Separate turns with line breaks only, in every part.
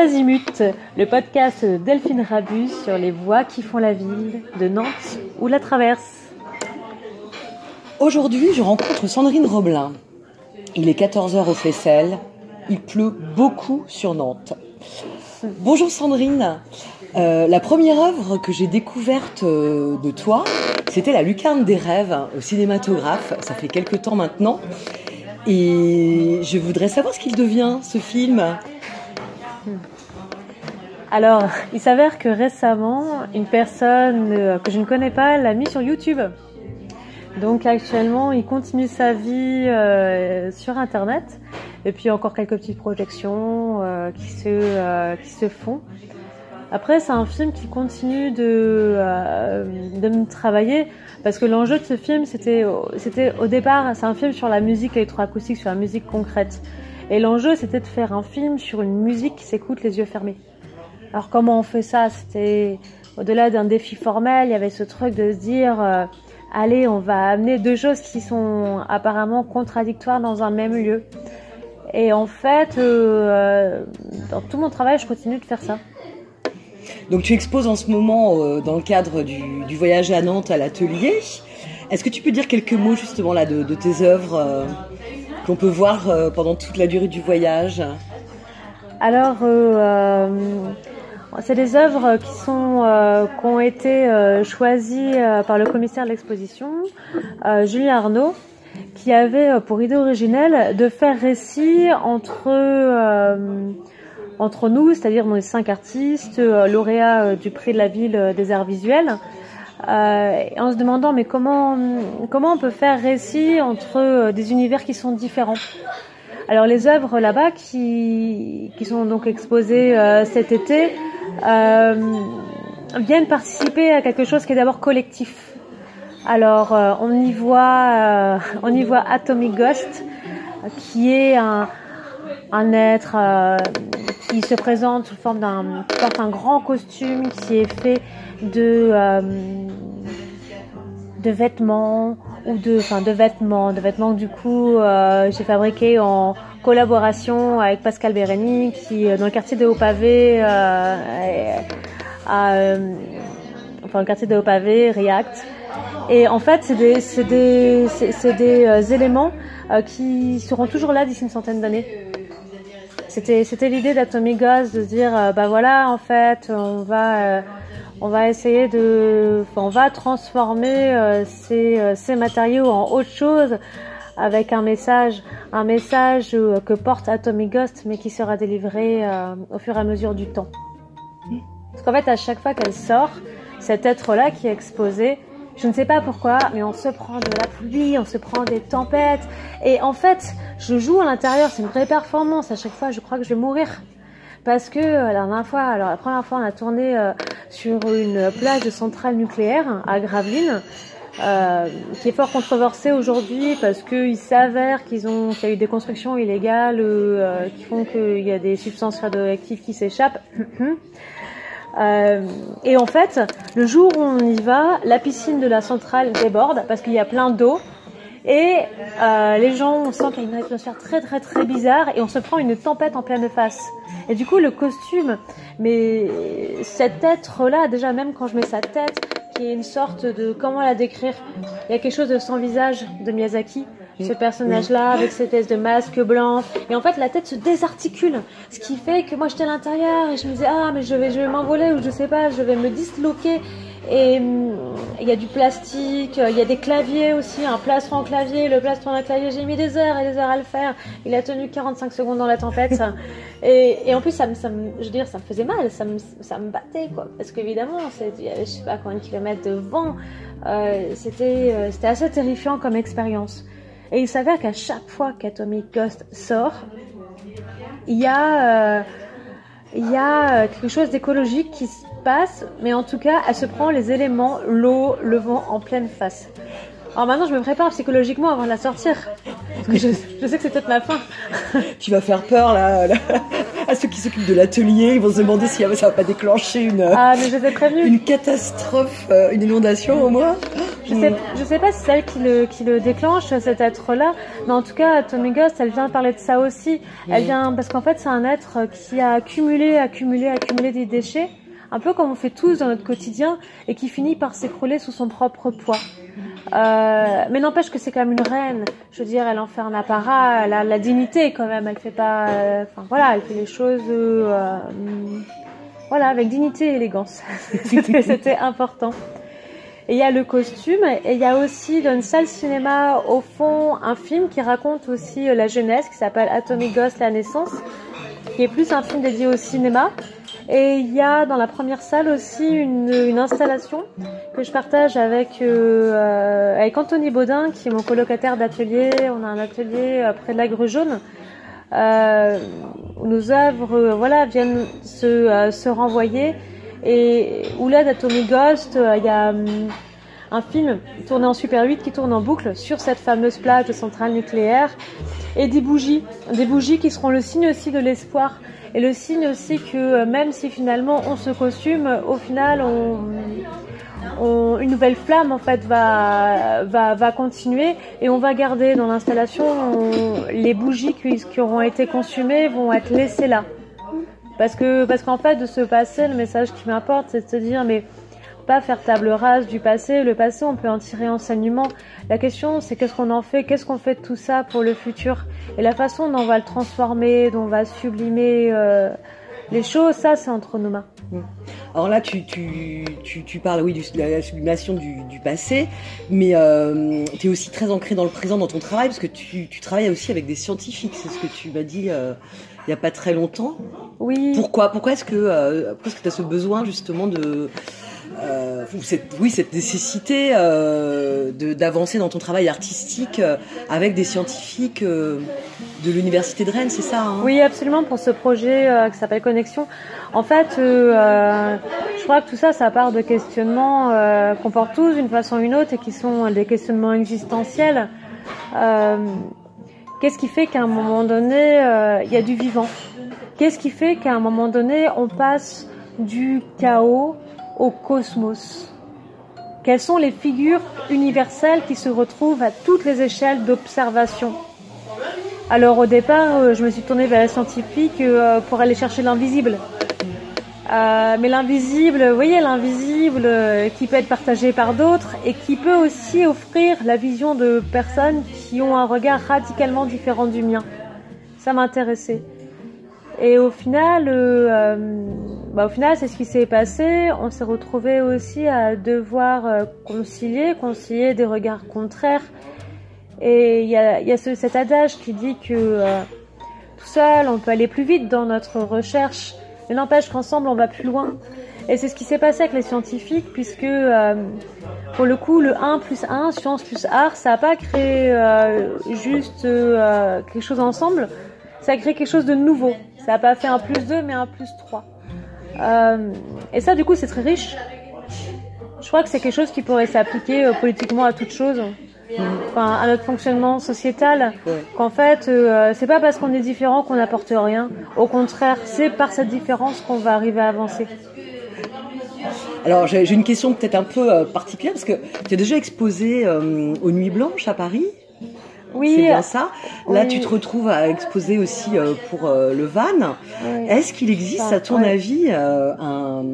Le podcast de Delphine Rabus sur les voies qui font la ville de Nantes ou la traverse.
Aujourd'hui, je rencontre Sandrine Roblin. Il est 14h au Flessel. Il pleut beaucoup sur Nantes. Bonjour Sandrine. Euh, la première œuvre que j'ai découverte euh, de toi, c'était La Lucarne des rêves au cinématographe. Ça fait quelques temps maintenant. Et je voudrais savoir ce qu'il devient, ce film.
Alors, il s'avère que récemment, une personne euh, que je ne connais pas l'a mis sur YouTube. Donc actuellement, il continue sa vie euh, sur Internet. Et puis encore quelques petites projections euh, qui, se, qui se font. Après, c'est un film qui continue de, de me travailler parce que l'enjeu de ce film, c'était au départ, c'est un film sur la musique électroacoustique, sur la musique concrète. Et l'enjeu, c'était de faire un film sur une musique qui s'écoute les yeux fermés. Alors comment on fait ça? C'était au-delà d'un défi formel, il y avait ce truc de se dire, euh, allez, on va amener deux choses qui sont apparemment contradictoires dans un même lieu. Et en fait, euh, dans tout mon travail, je continue de faire ça.
Donc tu exposes en ce moment euh, dans le cadre du, voyage à Nantes à l'atelier. Est-ce que tu peux dire quelques mots justement là de, de tes œuvres euh, qu'on peut voir euh, pendant toute la durée du voyage.
Alors, euh, c'est des œuvres qui sont qui ont été choisies par le commissaire de l'exposition, Julien Arnaud, qui avait pour idée originelle de faire récit entre entre nous, c'est-à-dire les cinq artistes, euh, lauréats euh, du prix de la ville euh, des arts visuels, euh, en se demandant mais comment comment on peut faire récit entre des univers qui sont différents? Alors les œuvres là-bas qui qui sont donc exposées euh, cet été euh, viennent participer à quelque chose qui est d'abord collectif. Alors on y voit on y voit Atomic Ghost qui est un un être euh, qui se présente sous forme d'un porte un grand costume qui est fait de euh, de vêtements ou de enfin de vêtements de vêtements que du coup euh, j'ai fabriqué en collaboration avec Pascal Bérény qui dans le quartier de Haut-Pavé a enfin le quartier de Haut-Pavé React. Et en fait c'est des c'est des c'est des éléments qui seront toujours là d'ici une centaine d'années. C'était l'idée d'Atomic Ghost de dire euh, bah voilà en fait on va euh, on va essayer de on va transformer euh, ces ces matériaux en autre chose avec un message un message que porte Atomic Ghost mais qui sera délivré au fur et à mesure du temps. Parce qu'en fait à chaque fois qu'elle sort cet être là qui est exposé je ne sais pas pourquoi, mais on se prend de la pluie, on se prend des tempêtes. Et en fait, je joue à l'intérieur, c'est une vraie performance. À chaque fois, je crois que je vais mourir. Parce que euh, la dernière fois, alors la première fois, on a tourné euh, sur une plage de centrale nucléaire à Gravelines. Euh, qui est fort controversée aujourd'hui parce qu'il s'avère qu'ils ont qu'il y a eu des constructions illégales euh, qui font qu'il y a des substances radioactives qui s'échappent. Euh, et en fait, le jour où on y va, la piscine de la centrale déborde parce qu'il y a plein d'eau. Et euh, les gens, on sent qu'il y a une atmosphère très très très bizarre et on se prend une tempête en pleine face. Et du coup, le costume, mais cet être-là, déjà même quand je mets sa tête, qui est une sorte de comment la décrire? Il y a quelque chose de sans visage de Miyazaki ce personnage-là avec cette espèce de masque blanc. Et en fait, la tête se désarticule. Ce qui fait que moi, j'étais à l'intérieur et je me disais, ah, mais je vais, je vais m'envoler ou je sais pas, je vais me disloquer. Et hum, il y a du plastique, il y a des claviers aussi, un plastron en clavier. Le plastron en clavier, j'ai mis des heures et des heures à le faire. Il a tenu 45 secondes dans la tempête. et, et en plus, ça me, ça me, je veux dire, ça me faisait mal, ça me, ça me battait, quoi. Parce qu'évidemment, il y avait, je sais pas combien de kilomètres de vent. Euh, c'était, euh, c'était assez terrifiant comme expérience. Et il s'avère qu'à chaque fois qu'Atomic Ghost sort, il y a, euh, il y a quelque chose d'écologique qui se passe, mais en tout cas, elle se prend les éléments, l'eau, le vent en pleine face. Alors maintenant, je me prépare psychologiquement avant de la sortir. Parce que je, je sais que c'est peut-être ma fin.
tu vas faire peur là, là à ceux qui s'occupent de l'atelier. Ils vont se demander si ça va pas déclencher une,
ah, mais je
une catastrophe, euh, une inondation au moins.
Je sais, je sais pas si c'est elle qui le, qui le déclenche, cet être-là, mais en tout cas, Tommy Ghost, elle vient parler de ça aussi. Elle vient, parce qu'en fait, c'est un être qui a accumulé, accumulé, accumulé des déchets, un peu comme on fait tous dans notre quotidien, et qui finit par s'écrouler sous son propre poids. Euh, mais n'empêche que c'est quand même une reine. Je veux dire, elle en fait un apparat, elle a la dignité quand même. Elle fait pas, euh, enfin voilà, elle fait les choses, euh, voilà, avec dignité et élégance. C'était important. Et il y a le costume, et il y a aussi dans une salle cinéma au fond un film qui raconte aussi la jeunesse, qui s'appelle Atomic Ghost, la naissance, qui est plus un film dédié au cinéma. Et il y a dans la première salle aussi une, une installation que je partage avec euh, avec Anthony Baudin, qui est mon colocataire d'atelier. On a un atelier euh, près de la Grue Jaune. Euh, nos œuvres, euh, voilà, viennent se, euh, se renvoyer. Et où là, d'Atomic Ghost, il y a hum, un film tourné en Super 8 qui tourne en boucle sur cette fameuse plage de centrale nucléaire et des bougies, des bougies qui seront le signe aussi de l'espoir et le signe aussi que euh, même si finalement on se costume, au final une nouvelle flamme en fait va, va, va continuer et on va garder dans l'installation les bougies qui, qui auront été consumées vont être laissées là. Parce que parce qu'en fait de ce passé, le message qui m'importe, c'est de se dire mais pas faire table rase du passé. Le passé, on peut en tirer enseignement. La question, c'est qu'est-ce qu'on en fait Qu'est-ce qu'on fait de tout ça pour le futur? Et la façon dont on va le transformer, dont on va sublimer euh, les choses, ça, c'est entre nos mains.
Alors là, tu, tu, tu, tu parles, oui, de la sublimation du, du passé, mais euh, tu es aussi très ancré dans le présent, dans ton travail, parce que tu, tu travailles aussi avec des scientifiques, c'est ce que tu m'as dit euh, il n'y a pas très longtemps.
Oui.
Pourquoi Pourquoi est-ce que euh, tu as ce besoin justement de euh, oui, cette nécessité euh, d'avancer dans ton travail artistique euh, avec des scientifiques euh, de l'université de Rennes, c'est ça hein?
Oui, absolument, pour ce projet qui s'appelle Connexion. En fait, je crois que tout ça, ça part de questionnements qu'on porte tous d'une façon ou d'une autre et qui sont des questionnements existentiels. Qu'est-ce qui fait qu'à un moment donné, il y a du vivant? Qu'est-ce qui fait qu'à un moment donné, on passe du chaos au cosmos Quelles sont les figures universelles qui se retrouvent à toutes les échelles d'observation? Alors au départ, euh, je me suis tournée vers les scientifiques euh, pour aller chercher l'invisible. Euh, mais l'invisible, vous voyez, l'invisible qui peut être partagé par d'autres et qui peut aussi offrir la vision de personnes qui ont un regard radicalement différent du mien. Ça m'intéressait. Et au final, bah au final, c'est ce qui s'est passé. On s'est retrouvé aussi à devoir euh, concilier, concilier des regards contraires. Et il y a, y a ce, cet adage qui dit que euh, tout seul, on peut aller plus vite dans notre recherche, mais n'empêche qu'ensemble, on va plus loin. Et c'est ce qui s'est passé avec les scientifiques, puisque euh, pour le coup, le 1 plus 1, science plus art, ça n'a pas créé juste quelque chose ensemble, ça a créé quelque chose de nouveau. Ça n'a pas fait un plus 2, mais un plus 3. Euh, et ça, du coup, c'est très riche. Je crois que c'est quelque chose qui pourrait s'appliquer euh, politiquement à toute chose. Enfin, à notre fonctionnement sociétal.
Ouais.
Qu'en fait, euh, c'est pas parce qu'on est différent qu'on n'apporte rien. Au contraire, c'est par cette différence qu'on va arriver à avancer.
Alors j'ai une question peut-être un peu euh, particulière parce que tu as déjà exposé euh, aux Nuits Blanches à Paris.
Oui.
C'est bien ça. Là, tu te retrouves à exposer aussi euh, pour euh, le Van.
Oui.
Est-ce qu'il existe, à ton avis, euh, un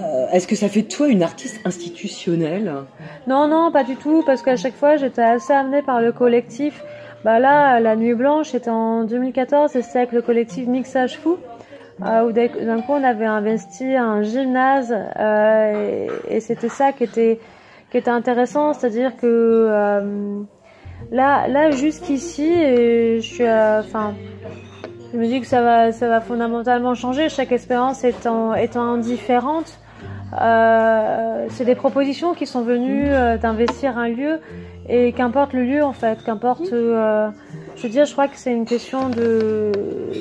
euh, est-ce que ça fait de toi une artiste institutionnelle?
Non, non, pas du tout, parce qu'à chaque fois, j'étais assez amenée par le collectif. Bah là, la Nuit Blanche, c'était en 2014, et c'était avec le collectif Mixage Fou, euh, où d'un coup, on avait investi un gymnase, euh, et, et c'était ça qui était, qui était intéressant, c'est-à-dire que euh, là, là jusqu'ici, et je suis, euh, enfin, je me dis que ça va, ça va fondamentalement changer, chaque expérience étant, étant différente. Euh, c'est des propositions qui sont venues euh, d'investir un lieu et qu'importe le lieu en fait, qu'importe. euh, je veux dire, je crois que c'est une question de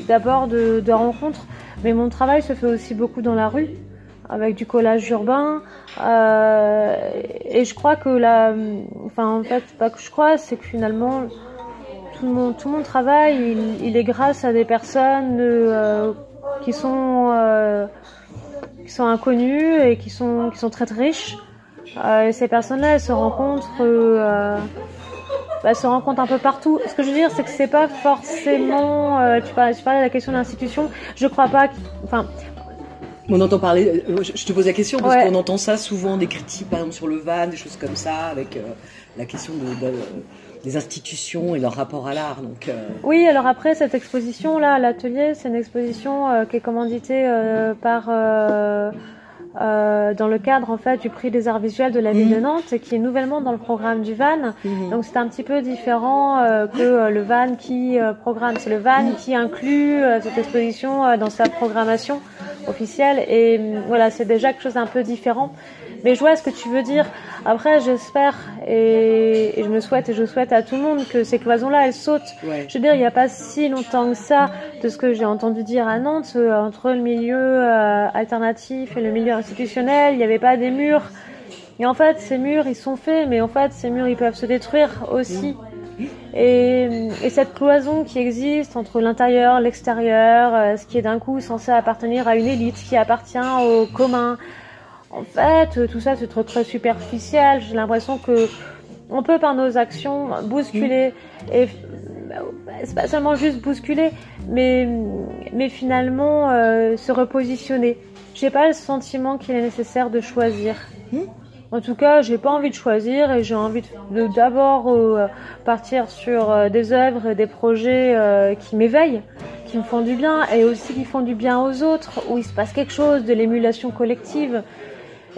d'abord de, de rencontre, mais mon travail se fait aussi beaucoup dans la rue avec du collage urbain euh, et je crois que la, enfin en fait pas que je crois, c'est que finalement tout mon tout mon travail il, est grâce à des personnes euh, qui sont euh, qui sont inconnues et qui sont qui sont très très riches et ces personnes-là, elles se rencontrent, bah, se rencontrent un peu partout. Ce que je veux dire, c'est que c'est pas forcément. tu parlais de la question de l'institution. Je crois pas. Enfin,
on entend parler, euh, je te pose la question parce qu'on entend ça souvent, des critiques par exemple sur le van, des choses comme ça, avec euh, la question de, des institutions et leur rapport à l'art. Donc, euh.
Oui, alors après cette exposition là, l'atelier, c'est une exposition qui est commanditée par euh, dans le cadre en fait du prix des arts visuels de la ville de mmh. Nantes, qui est nouvellement dans le programme du VAN. Mmh. Donc c'est un petit peu différent euh, que euh, le VAN qui programme. C'est le VAN mmh. qui inclut cette exposition dans sa programmation officielle. Et voilà, c'est déjà quelque chose d'un peu différent. Mais je vois ce que tu veux dire. Après, j'espère et, je me souhaite et je souhaite à tout le monde que ces cloisons-là, elles sautent. Je veux dire, il n'y a pas si longtemps que ça, de ce que j'ai entendu dire à Nantes, euh, entre le milieu euh, alternatif et le milieu institutionnel, il n'y avait pas des murs. Et en fait, ces murs, ils sont faits, mais en fait, ces murs, ils peuvent se détruire aussi. Et, et, cette cloison qui existe entre l'intérieur, l'extérieur, euh, ce qui est d'un coup censé appartenir à une élite, qui appartient au commun, en fait, tout ça c'est très, très superficiel. J'ai l'impression que on peut par nos actions bousculer et c'est pas seulement juste bousculer, mais mais finalement euh, se repositionner. J'ai pas le sentiment qu'il est nécessaire de choisir. En tout cas, j'ai pas envie de choisir et j'ai envie de d'abord euh, partir sur euh, des œuvres et des projets qui m'éveillent, qui me font du bien et aussi qui font du bien aux autres, où il se passe quelque chose, de l'émulation collective.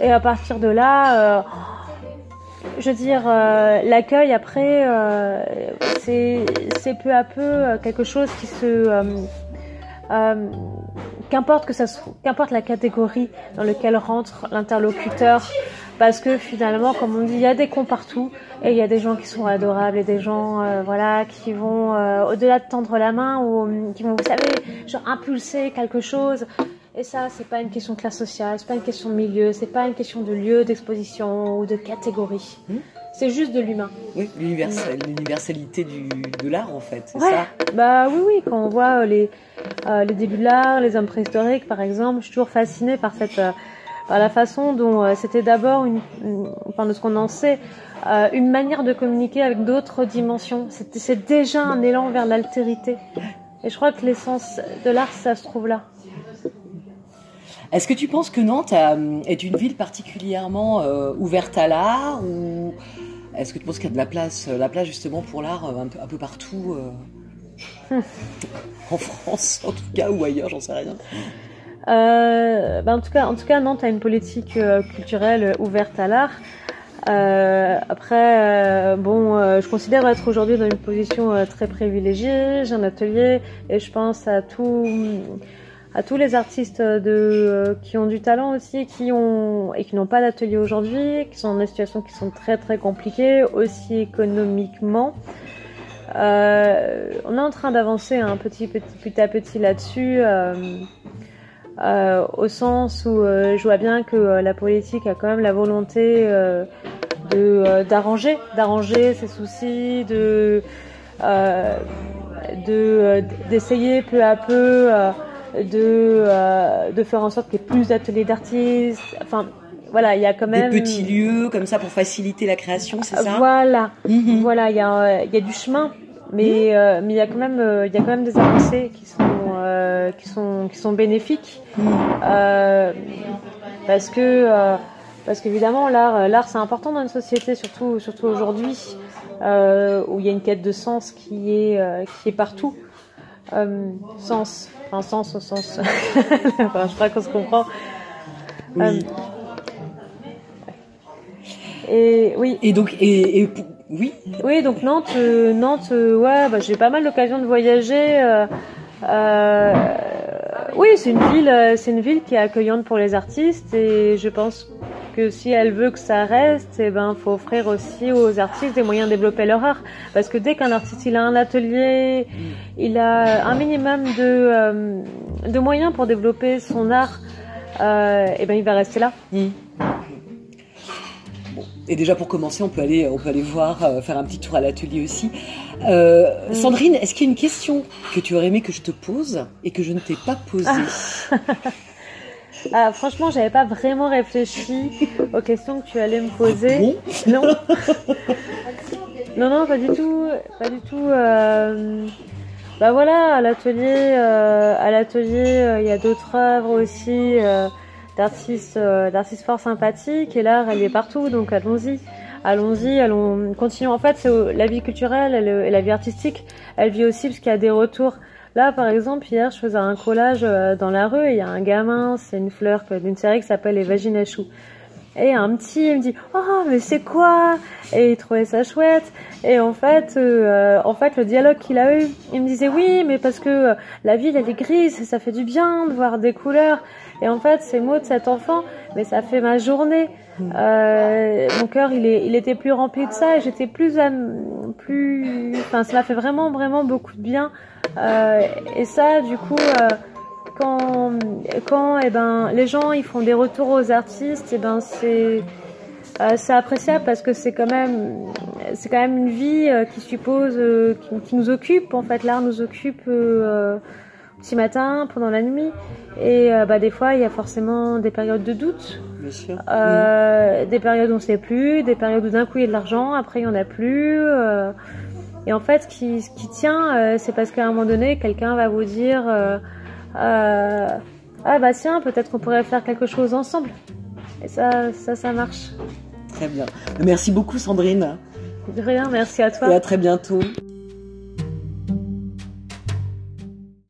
Et à partir de là, euh, je veux dire, euh, l'accueil après, euh, c'est peu à peu quelque chose qui se qu'importe que ça qu'importe la catégorie dans laquelle rentre l'interlocuteur parce que finalement comme on dit il y a des cons partout et il y a des gens qui sont adorables et des gens voilà qui vont au-delà de tendre la main ou qui vont vous savez genre impulser quelque chose et ça, c'est pas une question de classe sociale, c'est pas une question de milieu, c'est pas une question de lieu d'exposition ou de catégorie. Hmm. C'est juste de l'humain.
Oui, l'universalité de l'art en fait, c'est ça?
Bah oui, oui, quand on voit euh, les, euh, les débuts de l'art, les hommes préhistoriques par exemple, je suis toujours fascinée par cette, euh, par la façon dont c'était d'abord, une, enfin de ce qu'on en sait, une manière de communiquer avec d'autres dimensions. C'est déjà un élan vers l'altérité. Et je crois que l'essence de l'art, ça se trouve là.
Est-ce que tu penses que Nantes euh, est une ville particulièrement euh, ouverte à l'art ou est-ce que tu penses qu'il y a de la place, euh, la place justement pour l'art un, peu, partout en France en tout cas ou ailleurs, j'en sais rien.
Ben, en tout cas, en tout cas, Nantes a une politique culturelle ouverte à l'art. après, bon, je considère être aujourd'hui dans une position très privilégiée. J'ai un atelier et je pense à tous les artistes euh, qui ont du talent aussi, qui ont et qui n'ont pas d'atelier aujourd'hui, qui sont dans des situations qui sont très très compliquées, aussi économiquement. Euh, on est en train d'avancer un petit, petit, petit à petit là-dessus, euh, euh, au sens où euh, je vois bien que la politique a quand même la volonté de d'arranger, d'arranger ses soucis, de de d'essayer peu à peu de, euh, de faire en sorte qu'il y ait plus d'ateliers d'artistes. Enfin, voilà, il y a quand même
des petits lieux comme ça pour faciliter la création, c'est ça?
Voilà, mhm. voilà, il y a il y a du chemin, mais euh, mais il y a quand même euh, il y a quand même des avancées qui sont qui sont qui sont bénéfiques mhm. parce que parce qu'évidemment l'art l'art c'est important dans une société surtout surtout aujourd'hui où il y a une quête de sens qui est qui est partout sens un sens au sens. enfin, je crois qu'on se comprend.
Oui. Euh,
et oui.
Et donc, et, oui.
Oui, donc Nantes, euh, Nantes, euh, ouais, bah, j'ai pas mal l'occasion de voyager. oui, c'est une ville, c'est une ville qui est accueillante pour les artistes et je pense que si elle veut que ça reste, eh ben, faut offrir aussi aux artistes des moyens de développer leur art. Parce que dès qu'un artiste il a un atelier, il a un minimum de, euh, de moyens pour développer son art, euh, eh ben, il va rester là.
Mm. Et déjà pour commencer, on peut aller, on peut aller voir, euh, faire un petit tour à l'atelier aussi. Mm. Sandrine, est-ce qu'il y a une question que tu aurais aimé que je te pose et que je ne t'ai pas posée
Ah, franchement, j'avais pas vraiment réfléchi aux questions que tu allais me poser.
Bon,
Non. non, non, pas du tout. Pas du tout. euh, Bah voilà, à l'atelier, euh, à l'atelier, euh, il y a d'autres œuvres aussi euh, d'artistes, euh, d'artistes fort sympathiques. Et l'art, elle est partout, donc allons-y. Allons-y, allons, continuons. En fait, c'est la vie culturelle elle- et la vie artistique, elle vit aussi parce qu'il y a des retours. Là, par exemple, hier, je faisais un collage euh, dans la rue il y a un gamin, c'est une fleur d'une série qui s'appelle Les Vagines. Et un petit, il me dit, oh, mais c'est quoi? Et il trouvait ça chouette. Et en fait, euh, en fait, le dialogue qu'il a eu, il me disait, oui, mais parce que euh, la ville, elle est grise, ça fait du bien de voir des couleurs. Et en fait, ces mots de cet enfant, mais ça fait ma journée. Euh, mon cœur, il, est, il était plus rempli de ça et j'étais plus, plus, enfin, m'a fait vraiment, vraiment beaucoup de bien. Euh, et ça, du coup, euh, quand, quand, eh ben, les gens, ils font des retours aux artistes, eh ben, c'est, euh, appréciable parce que c'est quand même, c'est quand même une vie euh, qui suppose, euh, qui, qui nous occupe. En fait, l'art nous occupe euh, petit matin, pendant la nuit, et bah, des fois, il y a forcément des périodes de doute.
bien sûr.
Des périodes où on ne sait plus, des périodes où d'un coup il y a de l'argent, après il n'y en a plus. et en fait, ce qui, ce qui tient, c'est parce qu'à un moment donné, quelqu'un va vous dire euh, Ah bah tiens, peut-être qu'on pourrait faire quelque chose ensemble. Et ça, ça, ça marche.
Très bien. Merci beaucoup, Sandrine.
De rien, merci à toi.
Et à très bientôt.